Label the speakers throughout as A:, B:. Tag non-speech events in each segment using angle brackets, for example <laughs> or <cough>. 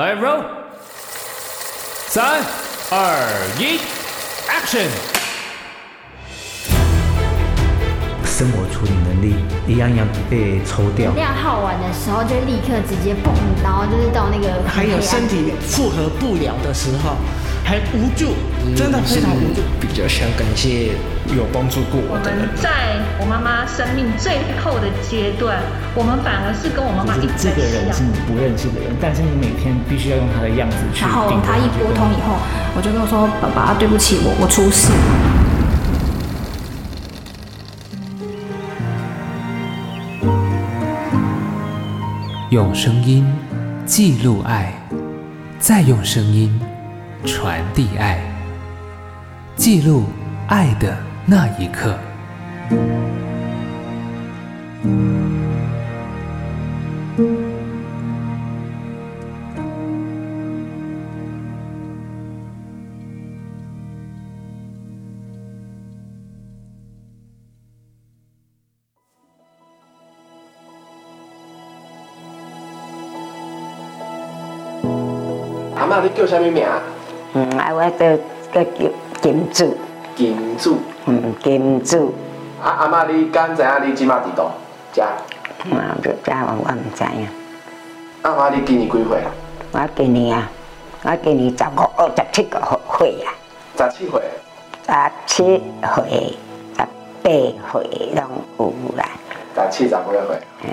A: 来，roll，三、二、一，action！
B: 生活处理能力一样一样被抽掉。
C: 量耗完的时候，就立刻直接蹦，然后就是到那个。
D: 还有身体负荷不了的时候，还无助，真的非常无助。
E: 比较想感谢有帮助过我的人。
F: 在我妈妈生命最后的阶段，我们反而是跟我妈妈一直。
G: 这个人是你不认识的人，但是你每天必须要用他的样子去。
C: 然后他一拨通以后，我就跟我说：“爸爸，对不起，我我出事。”
A: 用声音记录爱，再用声音传递爱，记录爱的那一刻。
H: 阿嬷，你叫啥物名？
I: 嗯，啊，我叫叫金主。
H: 金主。
I: 嗯，金主。
H: 啊，阿妈，你敢知影你即马伫倒？遮。
I: 嗯，这遮我我唔知影。
H: 阿妈，你今年几岁？
I: 我今年啊，我今年十五、二十七个岁啊。
H: 十七岁。
I: 十七岁、十八岁拢有啦。
H: 十七、十八岁。
I: 嗯。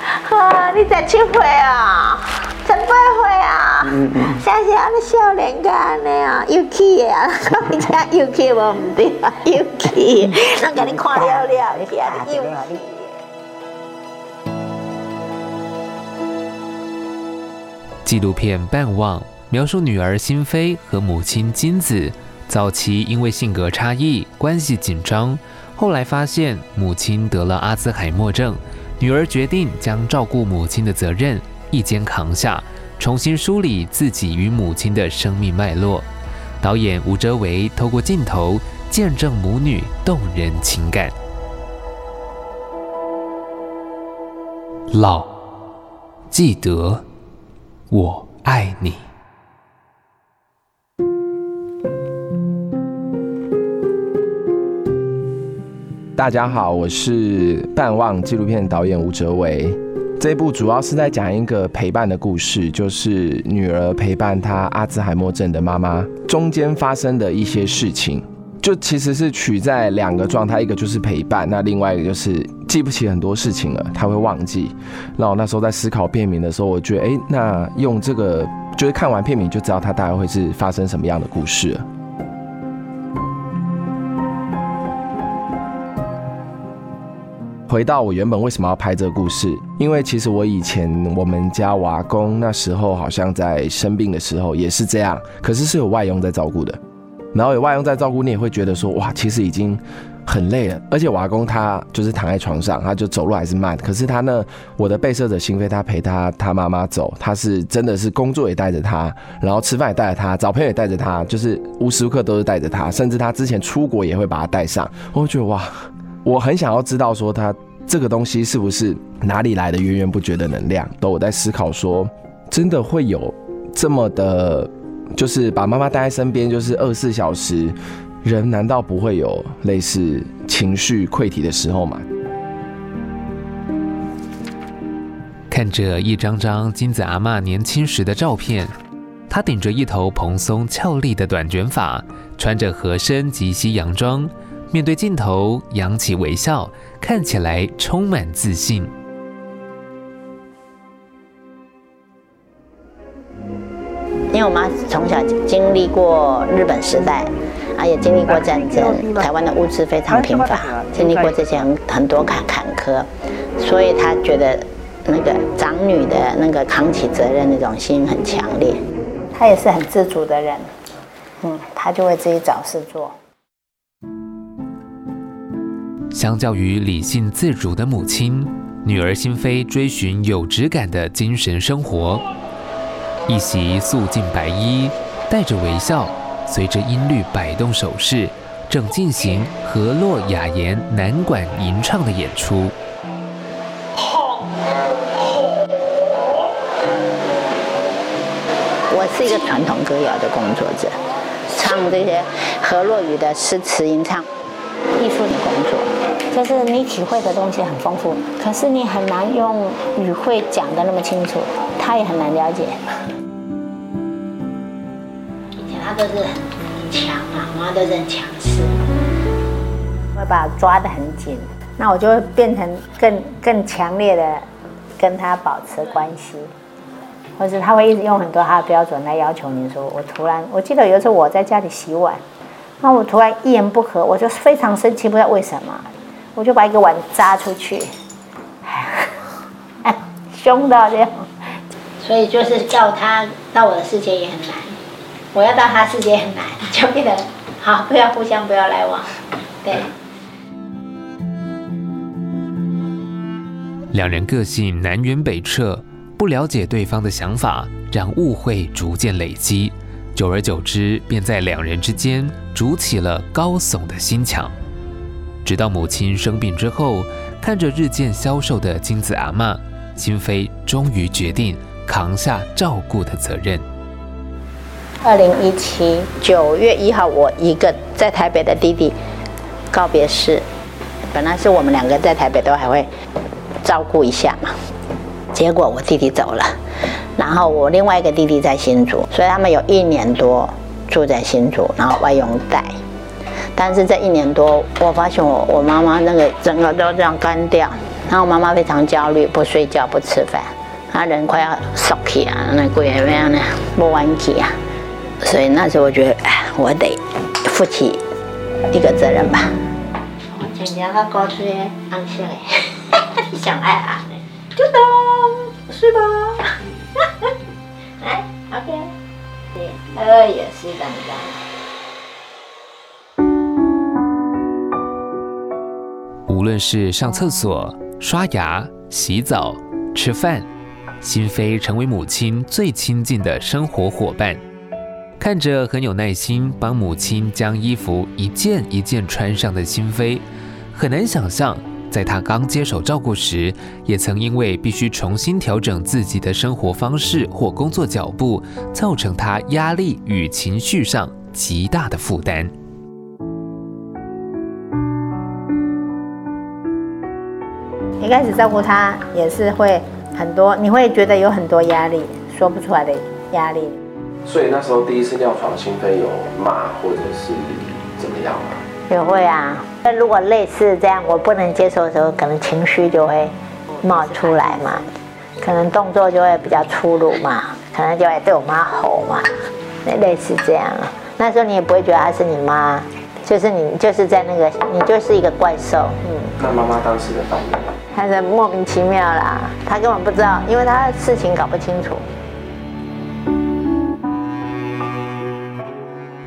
J: 啊，你十七岁啊？十八岁啊？嗯嗯。像是安尼少年家安尼啊，有气的啊，你听有气无唔对啊，有气，人家你看了了，你听你有气。
A: 纪录片《伴望》描述女儿心扉和母亲金子早期因为性格差异关系紧张，后来发现母亲得了阿兹海默症，女儿决定将照顾母亲的责任一肩扛下，重新梳理自己与母亲的生命脉络。导演吴哲维透过镜头见证母女动人情感。老，记得。我爱你。
H: 大家好，我是《半望》纪录片导演吴哲维。这部主要是在讲一个陪伴的故事，就是女儿陪伴她阿兹海默症的妈妈中间发生的一些事情。就其实是取在两个状态，一个就是陪伴，那另外一个就是记不起很多事情了，他会忘记。那我那时候在思考片名的时候，我觉得，哎、那用这个就是看完片名就知道他大概会是发生什么样的故事。回到我原本为什么要拍这个故事，因为其实我以前我们家娃公那时候好像在生病的时候也是这样，可是是有外佣在照顾的。然后有外佣在照顾，你也会觉得说哇，其实已经很累了。而且娃工他就是躺在床上，他就走路还是慢。可是他呢，我的被摄者心扉，他陪他他妈妈走，他是真的是工作也带着他，然后吃饭也带着他，找朋友也带着他，就是无时无刻都是带着他。甚至他之前出国也会把他带上。我觉得哇，我很想要知道说他这个东西是不是哪里来的源源不绝的能量？都我在思考说，真的会有这么的。就是把妈妈带在身边，就是二十四小时，人难道不会有类似情绪溃堤的时候吗？
A: 看着一张张金子阿嬷年轻时的照片，她顶着一头蓬松俏丽的短卷发，穿着合身及膝洋装，面对镜头扬起微笑，看起来充满自信。
J: 因为我妈从小经历过日本时代，啊，也经历过战争，台湾的物资非常贫乏，经历过这些很很多坎坎坷，所以她觉得那个长女的那个扛起责任那种心很强烈。她也是很自主的人，嗯，她就会自己找事做。
A: 相较于理性自主的母亲，女儿心扉追寻有质感的精神生活。一袭素净白衣，带着微笑，随着音律摆动手势，正进行河洛雅言南管吟唱的演出。
J: 我是一个传统歌谣的工作者，唱这些河洛语的诗词吟唱，艺术的工作，就是你体会的东西很丰富，可是你很难用语汇讲的那么清楚，他也很难了解。以前他都是很强啊，妈妈都是强势，会把我抓得很紧，那我就会变成更更强烈的跟他保持关系。或者他会一直用很多他的标准来要求你说，我突然我记得有一次我在家里洗碗，那我突然一言不合，我就非常生气，不知道为什么，我就把一个碗砸出去，<laughs> 凶到这样，所以就是叫他到我的世界也很难，我要到他世界很难，就变得好，不要互相不要来往，对。
A: 两人个性南辕北辙。不了解对方的想法，让误会逐渐累积，久而久之，便在两人之间筑起了高耸的心墙。直到母亲生病之后，看着日渐消瘦的金子阿嬷，心扉终于决定扛下照顾的责任。
J: 二零一七九月一号，我一个在台北的弟弟告别式，本来是我们两个在台北都还会照顾一下嘛。结果我弟弟走了，然后我另外一个弟弟在新竹，所以他们有一年多住在新竹，然后外佣带。但是这一年多，我发现我我妈妈那个整个都这样干掉，然后我妈妈非常焦虑，不睡觉不吃饭，她人快要缩起啊，那鬼也没有呢，不弯起啊。所以那时候我觉得，哎，我得负起一个责任吧。我今天他高出来，安心哎，想爱啊。就当，睡吧。来，<laughs> OK。对，呃，也是这样。
A: 无论是上厕所、刷牙、洗澡、吃饭，心扉成为母亲最亲近的生活伙伴。看着很有耐心帮母亲将衣服一件一件穿上的心扉，很难想象。在他刚接手照顾时，也曾因为必须重新调整自己的生活方式或工作脚步，造成他压力与情绪上极大的负担。
J: 一开始照顾他也是会很多，你会觉得有很多压力，说不出来的压力。
H: 所以那时候第一次尿床，心扉有骂或者是怎么样吗？
J: 也会啊，那如果类似这样我不能接受的时候，可能情绪就会冒出来嘛，可能动作就会比较粗鲁嘛，可能就会对我妈吼嘛，那类似这样。那时候你也不会觉得她是你妈，就是你就是在那个你就是一个怪兽。嗯。
H: 那妈妈当时的反应？
J: 她是莫名其妙啦，他根本不知道，因为她事情搞不清楚。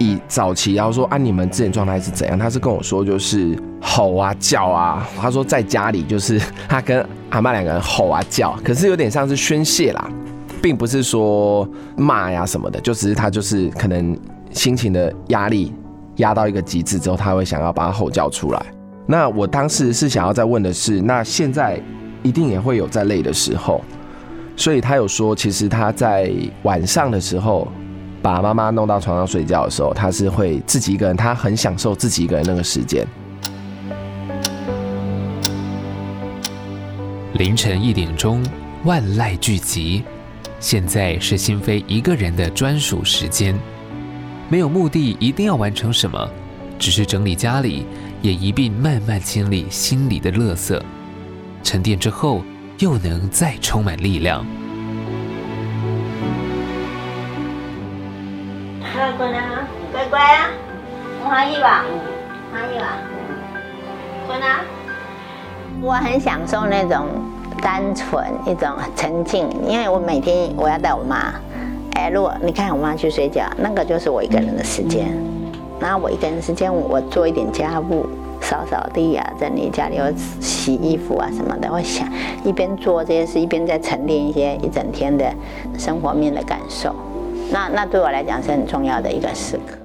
H: 以早期，然后说啊，你们之前状态是怎样？他是跟我说，就是吼啊叫啊。他说在家里就是 <laughs> 他跟阿妈两个人吼啊叫，可是有点像是宣泄啦，并不是说骂呀什么的，就只是他就是可能心情的压力压到一个极致之后，他会想要把他吼叫出来。那我当时是想要再问的是，那现在一定也会有在累的时候，所以他有说，其实他在晚上的时候。把妈妈弄到床上睡觉的时候，他是会自己一个人，他很享受自己一个人那个时间。
A: 凌晨一点钟，万籁俱寂，现在是心扉一个人的专属时间，没有目的，一定要完成什么，只是整理家里，也一并慢慢清理心里的垃圾，沉淀之后，又能再充满力量。
J: 乖乖啊，我欢喜吧，欢喜吧，困啊！我很享受那种单纯，一种沉静，因为我每天我要带我妈。哎，如果你看我妈去睡觉，那个就是我一个人的时间。那我一个人时间，我做一点家务，扫扫地啊，在你家里，要洗衣服啊什么的。我想一边做这些事，一边在沉淀一些一整天的生活面的感受。那那对我来讲是很重要的一个时刻。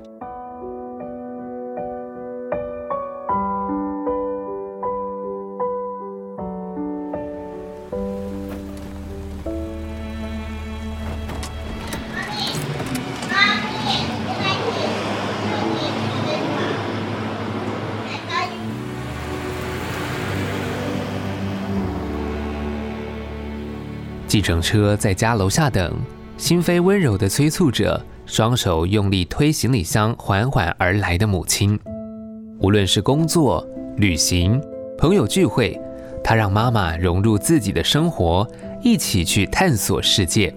A: 计程车在家楼下等，心扉温柔地催促着，双手用力推行李箱缓缓而来的母亲。无论是工作、旅行、朋友聚会，她让妈妈融入自己的生活，一起去探索世界。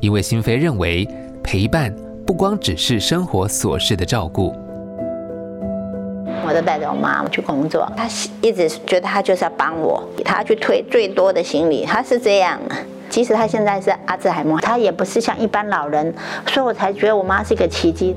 A: 因为心扉认为，陪伴不光只是生活琐事的照顾。
J: 我都带着我妈妈去工作，她一直觉得她就是要帮我，她去推最多的行李，她是这样。即使她现在是阿兹海默，她也不是像一般老人，所以我才觉得我妈是一个奇迹。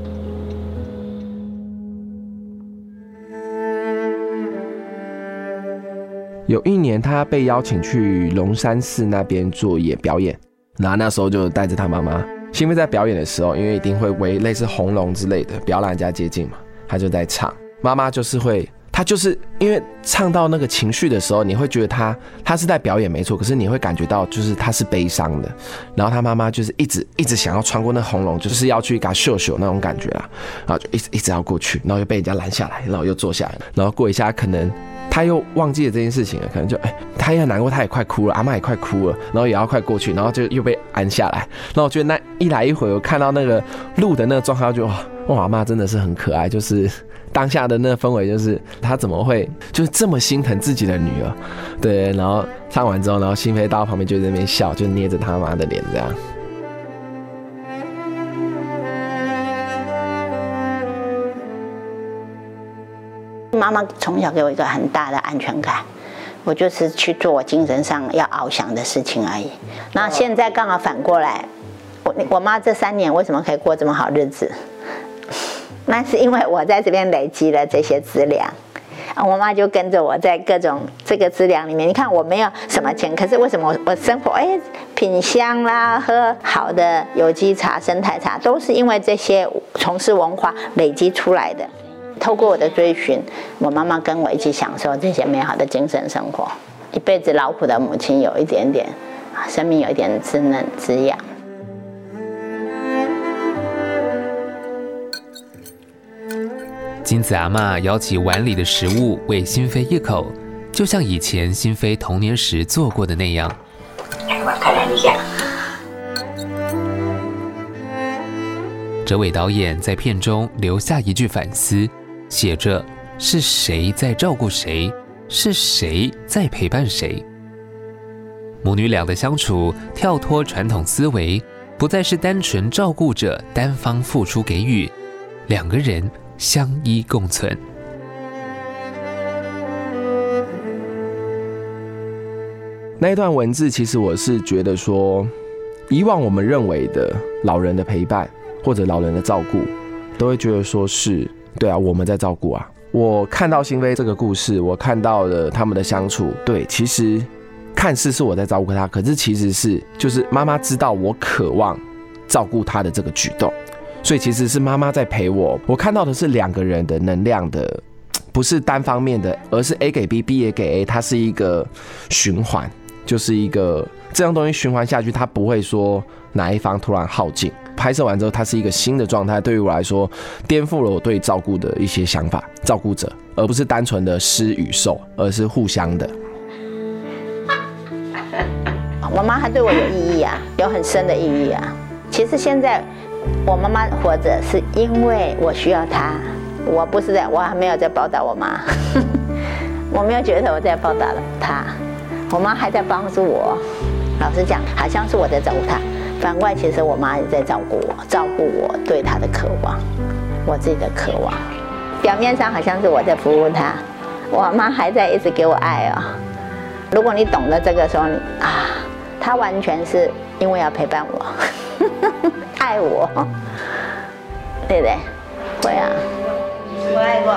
H: 有一年，他被邀请去龙山寺那边做演表演，然后那时候就带着他妈妈。因为在表演的时候，因为一定会围类似红龙之类的，不要让人家接近嘛，他就在唱。妈妈就是会，他就是因为唱到那个情绪的时候，你会觉得他他是在表演没错，可是你会感觉到就是他是悲伤的。然后他妈妈就是一直一直想要穿过那红龙，就是要去给他秀秀那种感觉啦，然后就一直一直要过去，然后又被人家拦下来，然后又坐下来，然后过一下可能。他又忘记了这件事情了，可能就哎、他也难过，他也快哭了，阿妈也快哭了，然后也要快过去，然后就又被按下来。然后我觉得那一来一回，我看到那个路的那个状态，就哇，哇，阿妈真的是很可爱，就是当下的那氛围，就是他怎么会就是这么心疼自己的女儿？对，然后唱完之后，然后心扉到旁边就在那边笑，就捏着他妈的脸这样。
J: 妈妈从小给我一个很大的安全感，我就是去做我精神上要翱翔的事情而已。那现在刚好反过来，我我妈这三年为什么可以过这么好日子？那是因为我在这边累积了这些资粮，我妈就跟着我在各种这个资粮里面。你看我没有什么钱，可是为什么我生活哎品香啦，喝好的有机茶、生态茶，都是因为这些从事文化累积出来的。透过我的追寻，我妈妈跟我一起享受这些美好的精神生活。一辈子劳苦的母亲，有一点点，生命有一点滋嫩滋养。
A: 金子阿嬷舀起碗里的食物喂心扉一口，就像以前心扉童年时做过的那样。哲伟导演在片中留下一句反思。写着是谁在照顾谁，是谁在陪伴谁。母女俩的相处跳脱传统思维，不再是单纯照顾者单方付出给予，两个人相依共存。
H: 那一段文字，其实我是觉得说，以往我们认为的老人的陪伴或者老人的照顾，都会觉得说是。对啊，我们在照顾啊。我看到心扉这个故事，我看到了他们的相处。对，其实看似是我在照顾他，可是其实是就是妈妈知道我渴望照顾他的这个举动，所以其实是妈妈在陪我。我看到的是两个人的能量的，<tsk> 不是单方面的，而是 A 给 B，B 也给 A，它是一个循环，就是一个这样东西循环下去，它不会说哪一方突然耗尽。拍摄完之后，它是一个新的状态。对于我来说，颠覆了我对照顾的一些想法。照顾者，而不是单纯的施与受，而是互相的。
J: 我妈还对我有意义啊，有很深的意义啊。其实现在我妈妈活着，是因为我需要她。我不是在，我还没有在报答我妈。<laughs> 我没有觉得我在报答了她，我妈还在帮助我。老实讲，好像是我在照顾她。反过来，其实我妈也在照顾我，照顾我对她的渴望，我自己的渴望。表面上好像是我在服务她，我妈还在一直给我爱、哦。如果你懂得这个时候，啊，她完全是因为要陪伴我，<laughs> 爱我，对不对？会啊。我爱我，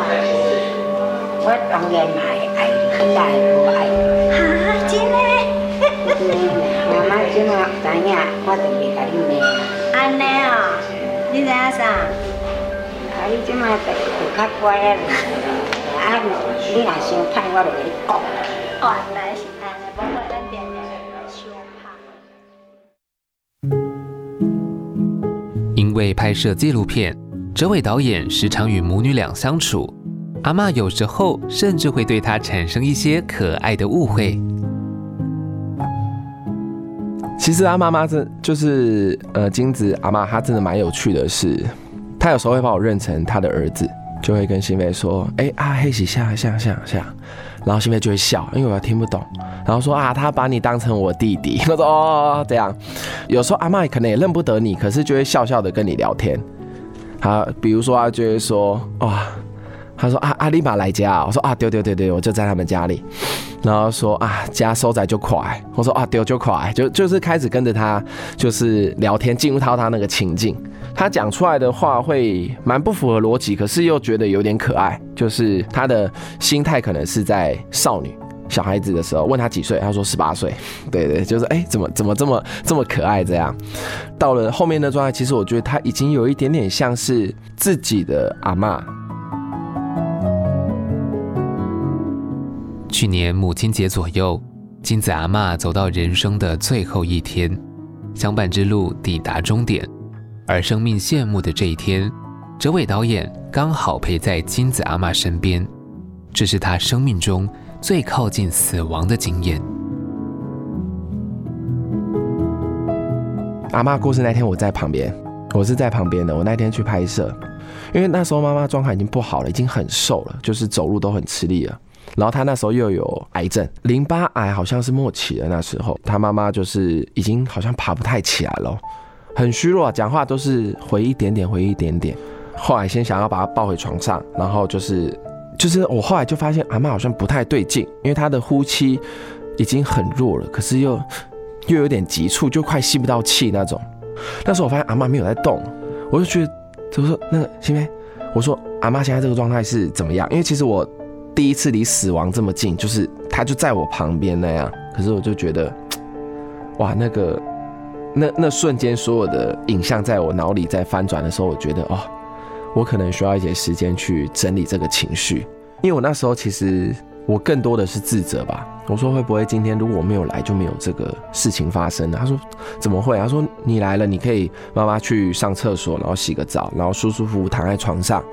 J: 我当然爱爱，爱我爱。哈，真的。<laughs> 妈妈今晚知影，我就袂甲你骂。安尼哦，你知影啥？啊，你今晚就会较乖啊。啊，你若想歹，我就会讲。原来是安尼，
A: 为拍摄纪录片，这位导演时常与母女俩相处。阿嬷有时候甚至会对他产生一些可爱的误会。
H: 其实阿妈妈真就是呃金子阿妈，她真的蛮有趣的是，她有时候会把我认成她的儿子，就会跟新飞说：“哎、欸、啊，黑喜下下下下。”然后新飞就会笑，因为我要听不懂。然后说啊，他把你当成我弟弟。<laughs> 我说哦，这样。有时候阿嬷可能也认不得你，可是就会笑笑的跟你聊天。他比如说他就会说哇。他说啊，阿里玛来家，我说啊，丢丢丢丢，我就在他们家里。然后说啊，家收仔就快，我说啊，丢就快，就就是开始跟着他，就是聊天，进入到他那个情境。他讲出来的话会蛮不符合逻辑，可是又觉得有点可爱，就是他的心态可能是在少女小孩子的时候。问他几岁，他说十八岁。<laughs> 对对，就是哎、怎么怎么这么这么可爱这样。到了后面的状态，其实我觉得他已经有一点点像是自己的阿嬷。
A: 去年母亲节左右，金子阿嬷走到人生的最后一天，相伴之路抵达终点，而生命谢幕的这一天，哲伟导演刚好陪在金子阿嬷身边，这是他生命中最靠近死亡的经验。
H: 阿嬷过世那天，我在旁边，我是在旁边的。我那天去拍摄，因为那时候妈妈状态已经不好了，已经很瘦了，就是走路都很吃力了。然后他那时候又有癌症，淋巴癌好像是末期的那时候，他妈妈就是已经好像爬不太起来了，很虚弱啊，讲话都是回一点点，回一点点。后来先想要把他抱回床上，然后就是就是我后来就发现阿妈好像不太对劲，因为她的呼吸已经很弱了，可是又又有点急促，就快吸不到气那种。那时候我发现阿妈没有在动，我就觉得，就说那个新飞，我说阿妈现在这个状态是怎么样？因为其实我。第一次离死亡这么近，就是她就在我旁边那样，可是我就觉得，哇，那个那那瞬间所有的影像在我脑里在翻转的时候，我觉得哦，我可能需要一些时间去整理这个情绪，因为我那时候其实我更多的是自责吧。我说会不会今天如果我没有来就没有这个事情发生呢？他说怎么会？他说你来了，你可以妈妈去上厕所，然后洗个澡，然后舒舒服服躺在床上。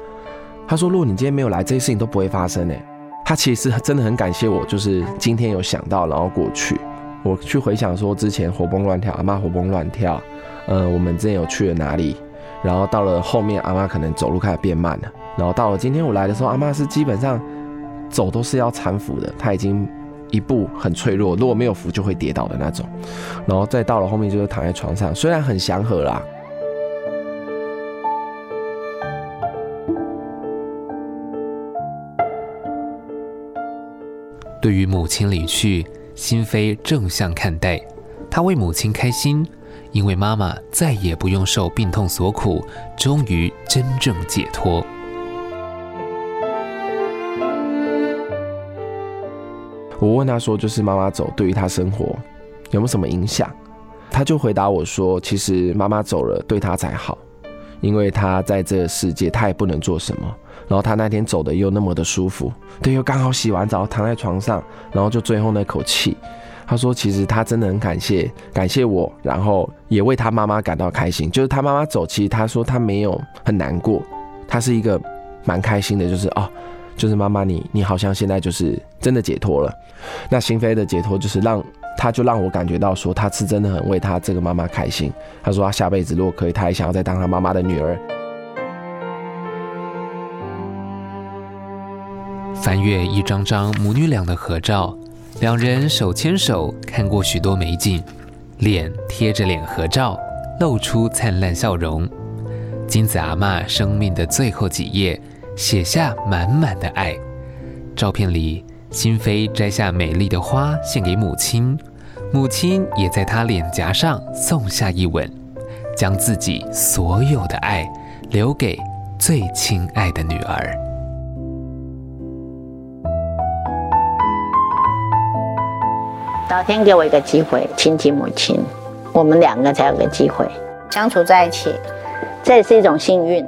H: 他说如果你今天没有来，这些事情都不会发生呢。他其实真的很感谢我，就是今天有想到，然后过去，我去回想说之前活蹦乱跳，阿妈活蹦乱跳，呃，我们之前有去了哪里，然后到了后面，阿妈可能走路开始变慢了，然后到了今天我来的时候，阿妈是基本上走都是要搀扶的，她已经一步很脆弱，如果没有扶就会跌倒的那种，然后再到了后面就是躺在床上，虽然很祥和啦。
A: 对于母亲离去，心扉正向看待。他为母亲开心，因为妈妈再也不用受病痛所苦，终于真正解脱。
H: 我问他说：“就是妈妈走，对于他生活有没有什么影响？”他就回答我说：“其实妈妈走了，对他才好，因为他在这个世界，他也不能做什么。”然后他那天走的又那么的舒服，对，又刚好洗完澡躺在床上，然后就最后那口气，他说其实他真的很感谢，感谢我，然后也为他妈妈感到开心。就是他妈妈走，其实他说他没有很难过，他是一个蛮开心的，就是哦，就是妈妈你你好像现在就是真的解脱了。那心扉的解脱就是让他就让我感觉到说他是真的很为他这个妈妈开心。他说他下辈子如果可以，他也想要再当他妈妈的女儿。
A: 翻阅一张张母女俩的合照，两人手牵手看过许多美景，脸贴着脸合照，露出灿烂笑容。金子阿嬷生命的最后几页，写下满满的爱。照片里，心飞摘下美丽的花献给母亲，母亲也在她脸颊上送下一吻，将自己所有的爱留给最亲爱的女儿。
J: 老天给我一个机会亲近母亲，我们两个才有个机会相处在一起，这也是一种幸运。